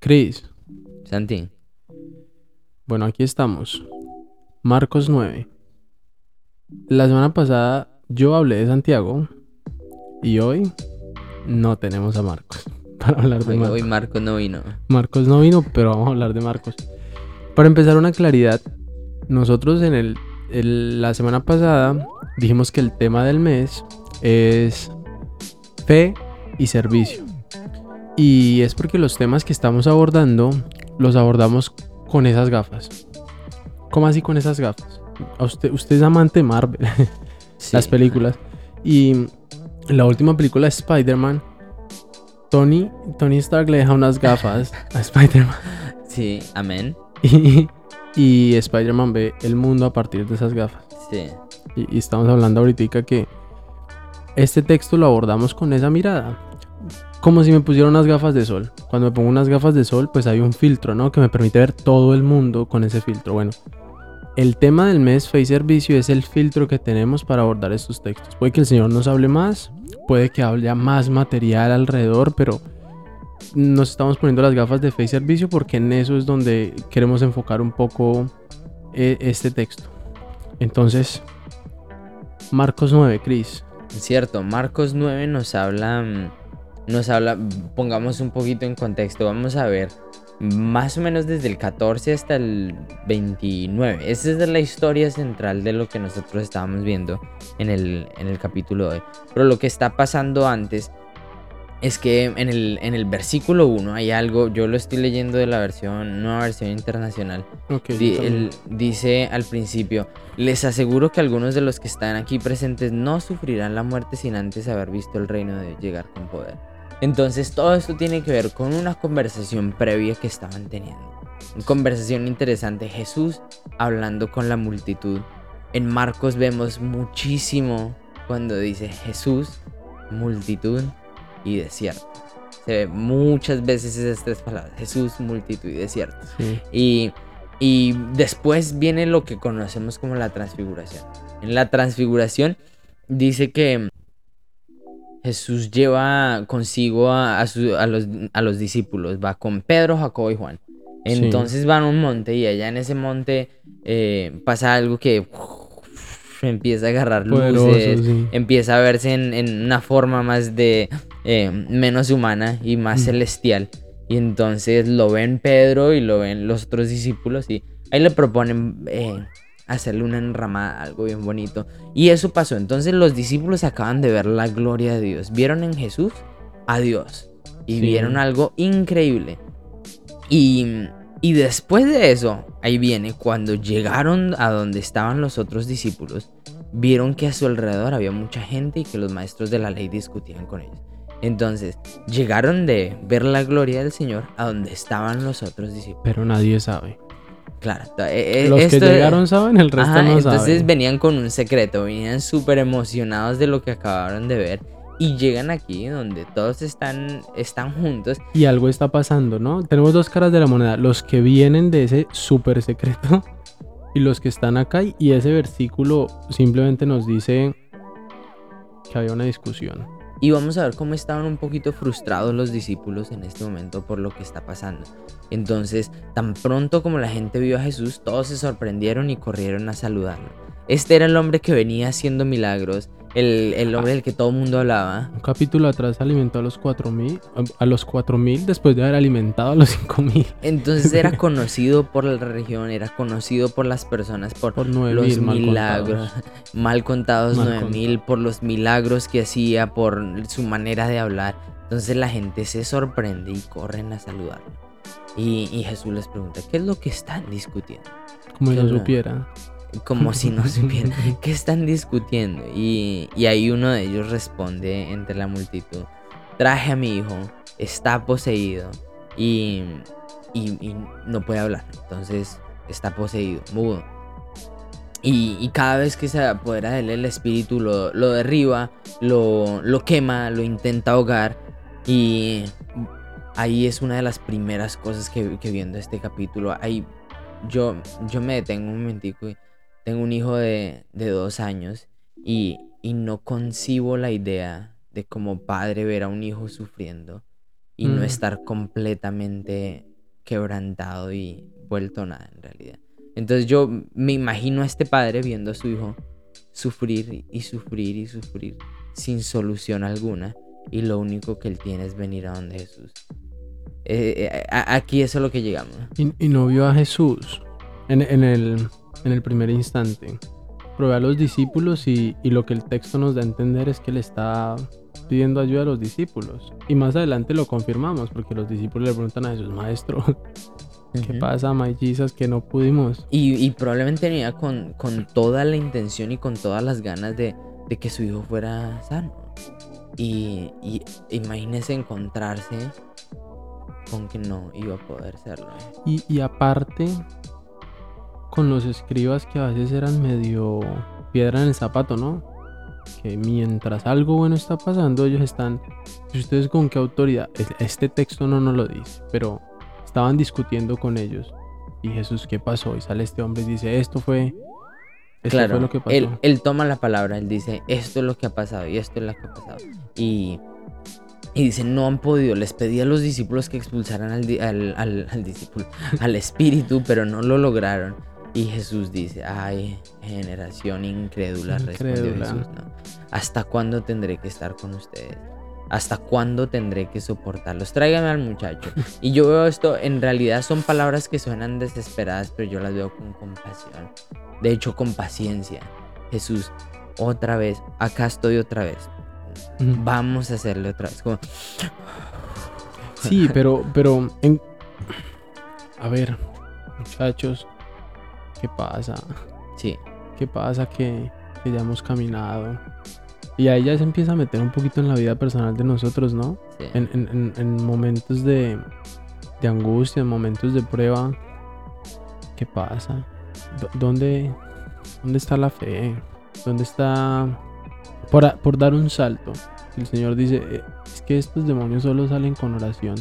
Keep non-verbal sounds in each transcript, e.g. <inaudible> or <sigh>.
Cris, Santi. bueno, aquí estamos. Marcos 9. La semana pasada yo hablé de Santiago y hoy no tenemos a Marcos <laughs> para hablar de Hoy, Marcos. hoy Marco no vino. Marcos no vino, pero vamos a hablar de Marcos. Para empezar una claridad, nosotros en el, el- la semana pasada dijimos que el tema del mes es fe y servicio. Y es porque los temas que estamos abordando los abordamos con esas gafas. ¿Cómo así con esas gafas? A usted, usted es amante de Marvel, <laughs> Sí. las películas. Y la última película de Spider-Man, Tony, Tony Stark le deja unas gafas a Spider-Man. Sí, amén. <laughs> Y, y Spider-Man ve el mundo a partir de esas gafas. Sí. Y, y estamos hablando ahorita que este texto lo abordamos con esa mirada. Como si me pusiera unas gafas de sol. Cuando me pongo unas gafas de sol, pues hay un filtro, ¿no? Que me permite ver todo el mundo con ese filtro. Bueno, el tema del mes y Servicio es el filtro que tenemos para abordar estos textos. Puede que el Señor nos hable más, puede que hable más material alrededor, pero nos estamos poniendo las gafas de y Servicio porque en eso es donde queremos enfocar un poco eh, este texto. Entonces, Marcos 9, Cris. Cierto, Marcos 9 nos habla, mm, nos habla, pongamos un poquito en contexto, vamos a ver, más o menos desde el 14 hasta el 29. Esa es la historia central de lo que nosotros estábamos viendo en el, en el capítulo de hoy. Pero lo que está pasando antes es que en el, en el versículo 1 hay algo, yo lo estoy leyendo de la versión, nueva versión internacional. Di- él dice al principio, les aseguro que algunos de los que están aquí presentes no sufrirán la muerte sin antes haber visto el reino de Dios llegar con poder. Entonces todo esto tiene que ver con una conversación previa que estaban teniendo. Una conversación interesante, Jesús hablando con la multitud. En Marcos vemos muchísimo cuando dice Jesús, multitud y desierto. Se ve muchas veces esas tres palabras, Jesús, multitud y desierto. Sí. Y, y después viene lo que conocemos como la transfiguración. En la transfiguración dice que Jesús lleva consigo a, a su- a los, a los discípulos, va con Pedro, Jacobo y Juan. Sí. Entonces van a un monte y allá en ese monte eh, pasa algo que empieza a agarrar Poderoso, luces, sí. empieza a verse en, en una forma más de eh, menos humana y más Mm. celestial. Y entonces lo ven Pedro y lo ven los otros discípulos y ahí le proponen eh, hacerle una enramada, algo bien bonito. Y eso pasó. Entonces los discípulos acaban de ver la gloria de Dios. Vieron en Jesús a Dios. Y Sí. vieron algo increíble. Y, y después de eso, ahí viene, cuando llegaron a donde estaban los otros discípulos, vieron que a su alrededor había mucha gente y que los maestros de la ley discutían con ellos. Entonces, llegaron de ver la gloria del Señor a donde estaban los otros discípulos. Pero nadie sabe. Claro, eh, eh, Los que llegaron saben, el resto Ajá, no entonces sabe. venían con un secreto, venían súper emocionados de lo que acabaron de ver. Y llegan aquí donde todos están, están juntos Y algo está pasando, ¿no? Tenemos dos caras de la moneda. Los que vienen de ese súper secreto <laughs> y los que están acá. Y ese versículo simplemente nos dice que había una discusión. Y vamos a ver cómo estaban un poquito frustrados los discípulos en este momento por lo que está pasando. Entonces, tan pronto como la gente vio a Jesús, todos se sorprendieron y corrieron a saludarlo. Este era el hombre que venía haciendo milagros, el, el hombre del que todo el mundo hablaba. Un capítulo atrás alimentó a los 4000, a- a los 4000 después de haber alimentado a los 5000. Entonces era <laughs> conocido por la región, era conocido por las personas, por, Por los 9000 mal milagros, contados. mal contados Mal 9000, por los milagros que hacía, por su manera de hablar. Entonces la gente se sorprende y corren a saludarlo. Y, y Jesús les pregunta, ¿qué es lo que están discutiendo? Como si no supiera. Como si no supieran. <laughs> ¿Qué están discutiendo? Y, y ahí uno de ellos responde entre la multitud. Traje a mi hijo, está poseído y, y, y no puede hablar. Entonces está poseído, mudo. Y, y cada vez que se apodera de él el espíritu lo, lo derriba, lo, lo quema, lo intenta ahogar. Y ahí es una de las primeras cosas que, que viendo este capítulo. Ahí yo, yo me detengo un momentico y tengo un hijo de, de dos años y, y no concibo la idea de como padre ver a un hijo sufriendo y no Mm. estar completamente quebrantado y vuelto nada en realidad. Entonces yo me imagino a este padre viendo a su hijo sufrir y sufrir y sufrir sin solución alguna y lo único que él tiene es venir a donde Jesús. Eh, eh, a- aquí eso es lo que llegamos. Y, y no vio a Jesús en, en el, en el primer instante. Probé a los discípulos y, y lo que el texto nos da a entender es que le está pidiendo ayuda a los discípulos. Y más adelante lo confirmamos porque los discípulos le preguntan a Jesús, Maestro, ¿qué pasa, my Jesus, que no pudimos? Y, y probablemente venía con, con toda la intención y con todas las ganas de, de que su hijo fuera sano. Y, y imagínese encontrarse con que no iba a poder serlo. Y, y aparte, con los escribas que a veces eran medio piedra en el zapato, ¿no? Que mientras algo bueno está pasando, ellos están. ¿Y ustedes con qué autoridad? Es- Este texto no nos lo dice, pero estaban discutiendo con ellos. Y Jesús, ¿qué pasó? Y sale este hombre y dice: Esto fue. Esto claro, fue lo que pasó. él, él toma la palabra, él dice, esto es lo que ha pasado y esto es lo que ha pasado. Y, y dice, no han podido, les pedí a los discípulos que expulsaran al, al- al discípulo, al espíritu, pero no lo lograron. Y Jesús dice, ay, generación incrédula, respondió. Jesús, ¿no? ¿Hasta cuándo tendré que estar con ustedes? ¿Hasta cuándo tendré que soportarlos? Tráigame al muchacho. Y yo veo esto, en realidad son palabras que suenan desesperadas, pero yo las veo con compasión. De hecho, con paciencia. Jesús, otra vez, acá estoy otra vez. Vamos a hacerle otra vez. Como, Sí, pero, pero en... A ver, muchachos, ¿qué pasa? sí, ¿Qué pasa que, que ya hemos caminado? Y ahí ya se empieza a meter un poquito en la vida personal de nosotros, ¿no? sí. En, en- en- en momentos de, de angustia, en momentos de prueba. ¿Qué pasa? ¿Dónde, ¿Dónde está la fe? ¿Dónde está... Por, por dar un salto. El Señor dice, "Eh, es que estos demonios solo salen con oración.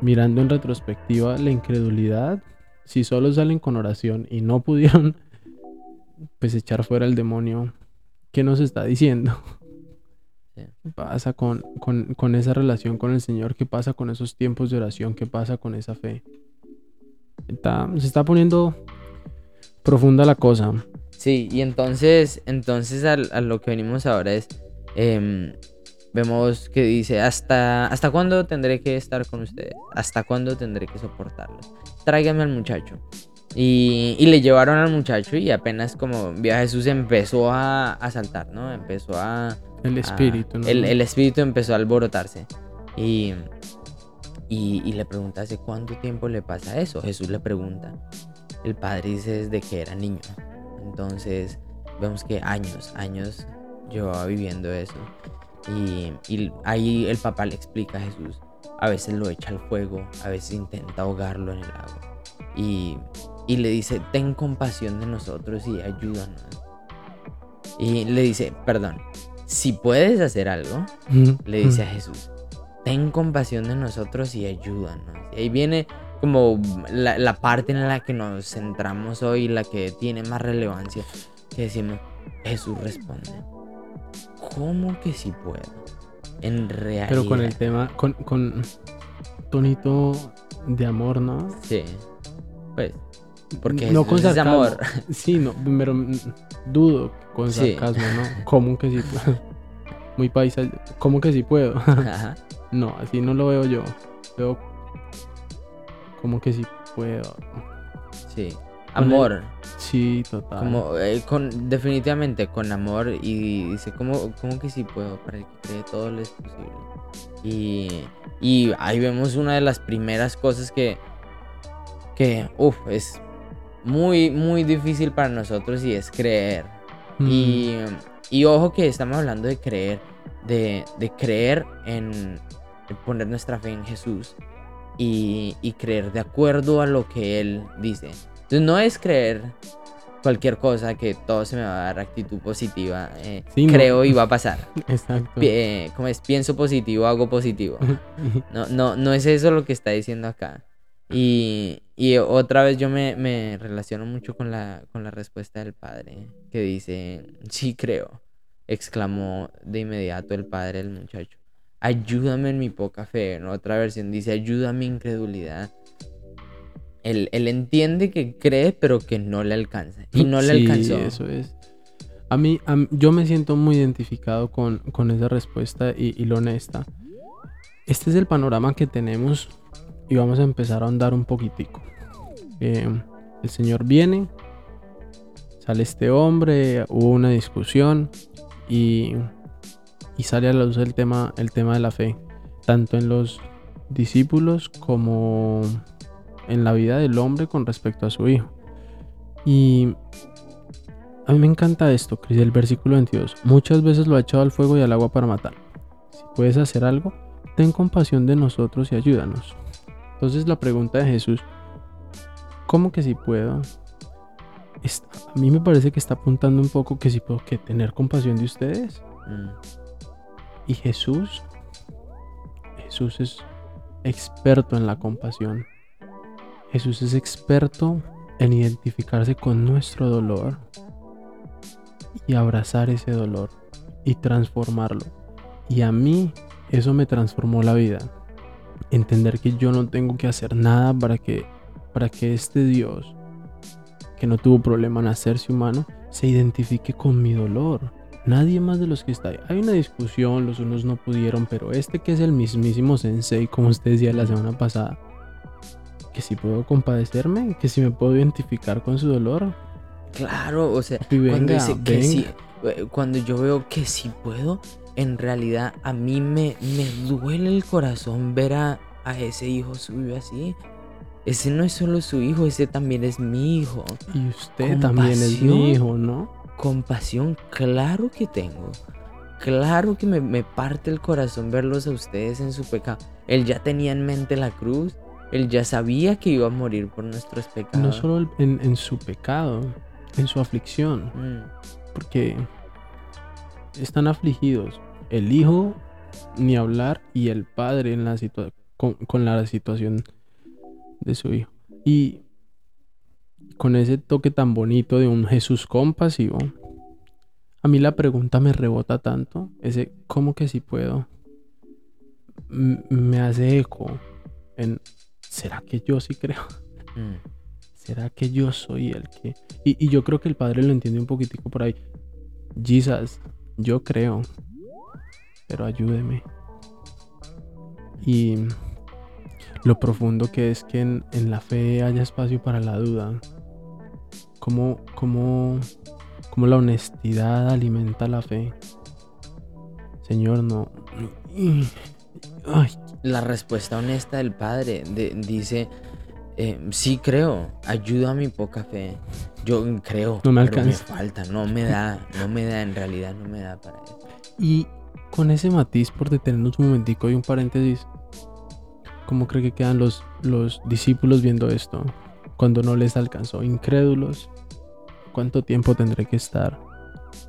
Mirando en retrospectiva la incredulidad, si solo salen con oración y no pudieron, pues echar fuera el demonio, ¿qué nos está diciendo? ¿Qué pasa con, con, con esa relación con el Señor? ¿Qué pasa con esos tiempos de oración? ¿Qué pasa con esa fe? Está- se está poniendo profunda la cosa. Sí, y entonces, entonces al- a, lo que venimos ahora es, em, vemos que dice, ¿hasta, ¿hasta cuándo tendré que estar con ustedes? ¿Hasta cuándo tendré que soportarlos? Tráigame al muchacho. Y, y le llevaron al muchacho y apenas como vio a Jesús empezó a, a saltar, ¿no? Empezó a... El a- espíritu, ¿no? Ah, el, el espíritu empezó a alborotarse. Y, y, y le pregunta, ¿hace cuánto tiempo le pasa eso? Jesús le pregunta. El padre dice desde que era niño. Entonces vemos que años, años llevaba viviendo eso. Y, y ahí el papá le explica a Jesús. A veces lo echa al fuego, a veces intenta ahogarlo en el agua. Y, y le dice, ten compasión de nosotros y ayúdanos. Y le dice, perdón, si puedes hacer algo, le dice a. Jesús, ten compasión de nosotros y ayúdanos. Y ahí viene como la, la parte en la que nos centramos hoy, la que tiene más relevancia, que decimos, Jesús responde, ¿cómo que si puedo? En realidad. Pero con el tema, con, con tonito de amor, ¿no? Sí. Pues, porque no con es sarcasmo. amor. <laughs> Sí, no, pero dudo con Sí. sarcasmo, ¿no? <laughs> ¿Cómo que sí puedo? Muy paisa. ¿Cómo que sí puedo? <laughs> Ajá. no, así no lo veo yo. Veo como que sí puedo. Sí. El- Amor. Sí, total. Como, eh, con, definitivamente con amor y dice, ¿cómo, cómo que sí puedo? Para el que cree todo lo es posible. Y, y ahí vemos una de las primeras cosas que, que uff, es muy, muy difícil para nosotros y es creer. Mm, Y, y ojo que estamos hablando de creer, de, de creer en, en poner nuestra fe en Jesús y, y creer de acuerdo a lo que Él dice. Entonces no es creer cualquier cosa que todo se me va a dar actitud positiva. eh, Sí, no. creo y va a pasar. <laughs> Exacto. Eh, como es pienso positivo, hago positivo. <laughs> No, no, no es eso lo que está diciendo acá. Y, y otra vez yo me, me relaciono mucho con la, con la respuesta del padre, que dice, sí creo, exclamó de inmediato el padre del muchacho. ayúdame en mi poca fe. En otra versión dice, ayúdame en incredulidad. Él, él, entiende que cree, pero que no le alcanza. Y no le Sí, alcanzó. Eso es. A mí, a yo me siento muy identificado con, con esa respuesta y, y lo honesta. Este es el panorama que tenemos y vamos a empezar a ahondar un poquitico. Eh, el Señor viene, sale este hombre, hubo una discusión y, y sale a la luz el tema, el tema de la fe, tanto en los discípulos como en la vida del hombre con respecto a su hijo. Y a mí me encanta esto, Cris, el versículo 22. Muchas veces lo ha echado al fuego y al agua para matar. Si puedes hacer algo, ten compasión de nosotros y ayúdanos. Entonces la pregunta de Jesús, ¿cómo que si puedo? A mí me parece que está apuntando un poco que si puedo que tener compasión de ustedes. Mm, Y Jesús, Jesús es experto en la compasión. Jesús es experto en identificarse con nuestro dolor y abrazar ese dolor y transformarlo. Y a mí eso me transformó la vida. Entender que yo no tengo que hacer nada para que, para que este Dios, que no tuvo problema en hacerse humano, se identifique con mi dolor. Nadie más de los que está ahí. Hay una discusión, los unos no pudieron, pero este que es el mismísimo Sensei, como usted decía la semana pasada, que si puedo compadecerme, que si me puedo identificar con su dolor. Claro, o sea, cuando dice que venga. sí, eh, cuando yo veo que sí puedo, en realidad a mí me, me duele el corazón ver a, a ese hijo suyo así. Ese no es solo su hijo, ese también es mi hijo. Y usted también es mi hijo, ¿no? Compasión, claro que tengo. Claro que me, me parte el corazón verlos a ustedes en su pecado. Él ya tenía en mente la cruz. Él ya sabía que iba a morir por nuestros pecados. No solo en, en su pecado, en su aflicción, Mm, porque están afligidos. El hijo, ni hablar, y el padre en la con, con la situación de su hijo. Y con ese toque tan bonito de un Jesús compasivo, a mí la pregunta me rebota tanto, ese ¿cómo que si puedo? M- me hace eco en ¿será que yo sí creo? mm. ¿Será que yo soy el que...? Y, y yo creo que el padre lo entiende un poquitico por ahí. Jesus, yo creo, pero ayúdeme. Y lo profundo que es que en, en la fe haya espacio para la duda. Cómo, cómo, cómo la honestidad alimenta la fe. Señor, no... Ay, La respuesta honesta del padre de- dice, eh, sí creo, ayuda a mi poca fe. Yo creo, No me pero alcanza. falta, no me da, no me da, en realidad no me da para eso. Y con ese matiz, por detenernos un momentico y un paréntesis, ¿cómo cree que quedan los, los discípulos viendo esto? Cuando no les alcanzó, incrédulos, ¿cuánto tiempo tendré que estar?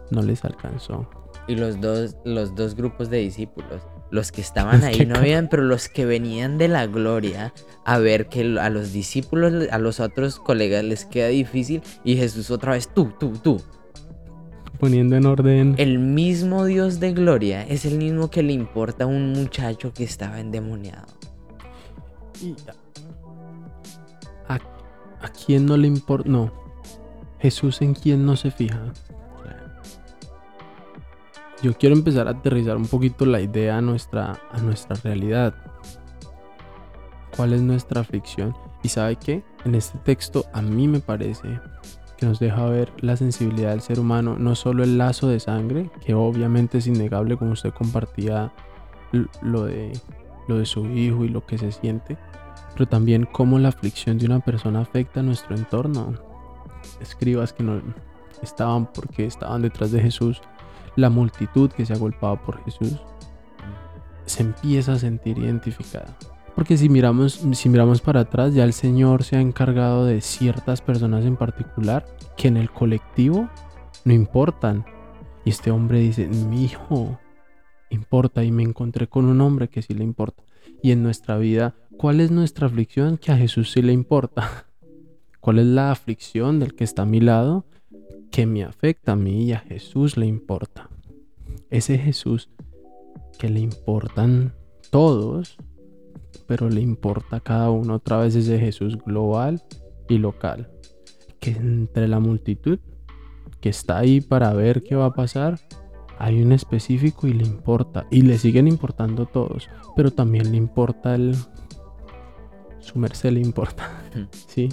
No les alcanzó. Y los dos, los dos grupos de discípulos, los que estaban Es ahí no habían, pero los que venían de la gloria a ver que a los discípulos, a los otros colegas les queda difícil y Jesús otra vez, tú, tú, tú. Poniendo en orden. El mismo Dios de gloria es el mismo que le importa a un muchacho que estaba endemoniado. Y a, a quién no le importa. No. Jesús en quién no se fija. Yo quiero empezar a aterrizar un poquito la idea a nuestra, a nuestra realidad. ¿Cuál es nuestra aflicción? Y sabe qué? En este texto a mí me parece que nos deja ver la sensibilidad del ser humano, no solo el lazo de sangre, que obviamente es innegable como usted compartía lo de, lo de su hijo y lo que se siente, pero también cómo la aflicción de una persona afecta a nuestro entorno. Escribas que no estaban porque estaban detrás de Jesús, la multitud que se agolpaba por Jesús, se empieza a sentir identificada. Porque si miramos, si miramos para atrás, ya el Señor se ha encargado de ciertas personas en particular que en el colectivo no importan. Y este hombre dice, mi hijo importa y me encontré con un hombre que sí le importa. Y en nuestra vida, ¿cuál es nuestra aflicción? Que a Jesús sí le importa. <laughs> ¿Cuál es la aflicción del que está a mi lado? Que me afecta a mí y a Jesús le importa. Ese Jesús que le importan todos, pero le importa a cada uno otra vez ese Jesús global y local. Que entre la multitud que está ahí para ver qué va a pasar, hay un específico y le importa. Y le siguen importando todos, pero también le importa el... Su merced le importa. ¿Sí?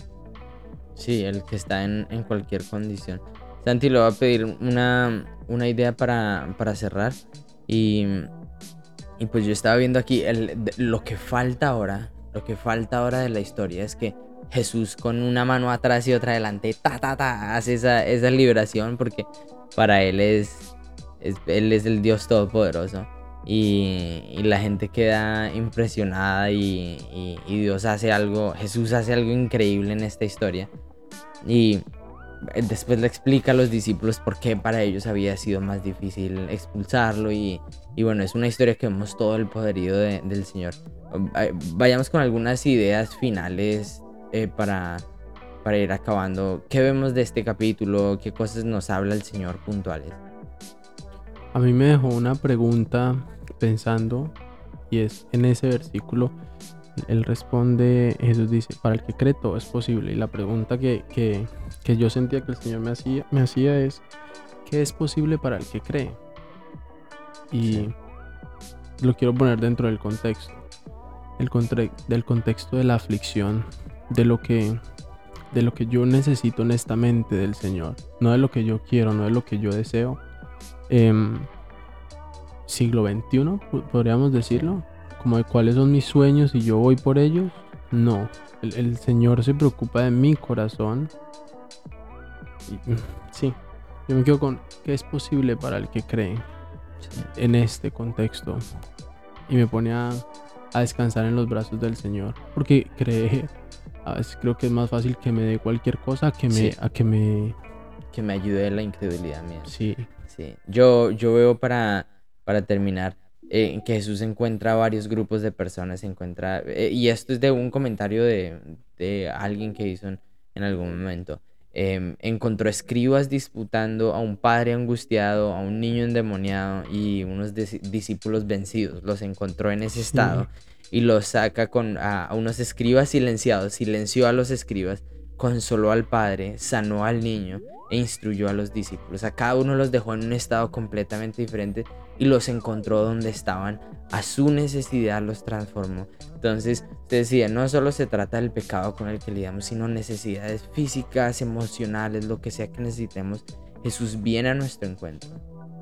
Sí, el que está en, en cualquier condición. Santi le va a pedir una, una idea para, para cerrar. Y, y, pues yo estaba viendo aquí el, lo que falta ahora. Lo que falta ahora de la historia es que Jesús con una mano atrás y otra adelante, ta, ta, ta, hace esa, esa liberación porque para él es, él es el Dios Todopoderoso. Y, y la gente queda impresionada y, y, y Dios hace algo, Jesús hace algo increíble en esta historia. Y después le explica a los discípulos por qué para ellos había sido más difícil expulsarlo y, y bueno, es una historia que vemos todo el poderío de, del Señor. Vayamos con algunas ideas finales eh, para, para ir acabando. ¿Qué vemos de este capítulo? ¿Qué cosas nos habla el Señor puntuales? A mí me dejó una pregunta pensando y es en ese versículo él responde, Jesús dice, para el que cree todo es posible. Y la pregunta que, que, que yo sentía que el Señor me hacía, me hacía es, ¿qué es posible para el que cree? Y lo quiero poner dentro del contexto. El del contexto de la aflicción, de lo que de lo que yo necesito honestamente del Señor, no de lo que yo quiero, no de lo que yo deseo. Eh, siglo XXI, podríamos decirlo, como de cuáles son mis sueños y yo voy por ellos. No, el, Señor se preocupa de mi corazón. Y, <laughs> sí, yo me quedo con qué es posible para el que cree en este contexto. Y me pone a, a descansar en los brazos del Señor. Porque cree, a veces creo que es más fácil que me dé cualquier cosa que me, a que me... Que me ayude la incredulidad mía. Sí. Sí. Yo, yo veo para, para terminar eh, que Jesús encuentra varios grupos de personas, encuentra, eh, y esto es de un comentario de, de alguien que hizo en, en algún momento. Eh, encontró escribas disputando a un padre angustiado, a un niño endemoniado y unos discípulos vencidos. Los encontró en ese estado y los saca con a, a, unos escribas silenciados, silenció a los escribas, consoló al padre, sanó al niño e instruyó a los discípulos. A cada uno los dejó en un estado completamente diferente y los encontró donde estaban. A su necesidad los transformó. Entonces, te decía, no solo se trata del pecado con el que lidiamos, sino necesidades físicas, emocionales, lo que sea que necesitemos. Jesús viene a nuestro encuentro,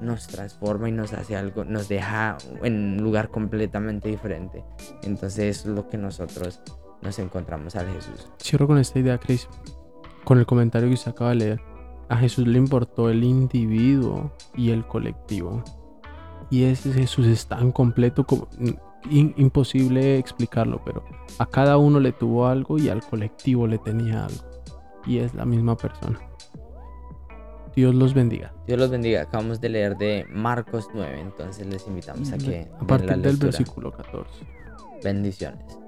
nos transforma y nos hace algo, nos deja en un lugar completamente diferente. Entonces, es lo que nosotros nos encontramos al Jesús. Cierro con esta idea, Chris, con el comentario que usted acaba de leer. A Jesús le importó el individuo y el colectivo. Y ese Jesús es tan completo como imposible explicarlo, pero a cada uno le tuvo algo y al colectivo le tenía algo. Y es la misma persona. Dios los bendiga. Dios los bendiga. Acabamos de leer de Marcos 9, entonces les invitamos a que... A partir del versículo 14. Bendiciones.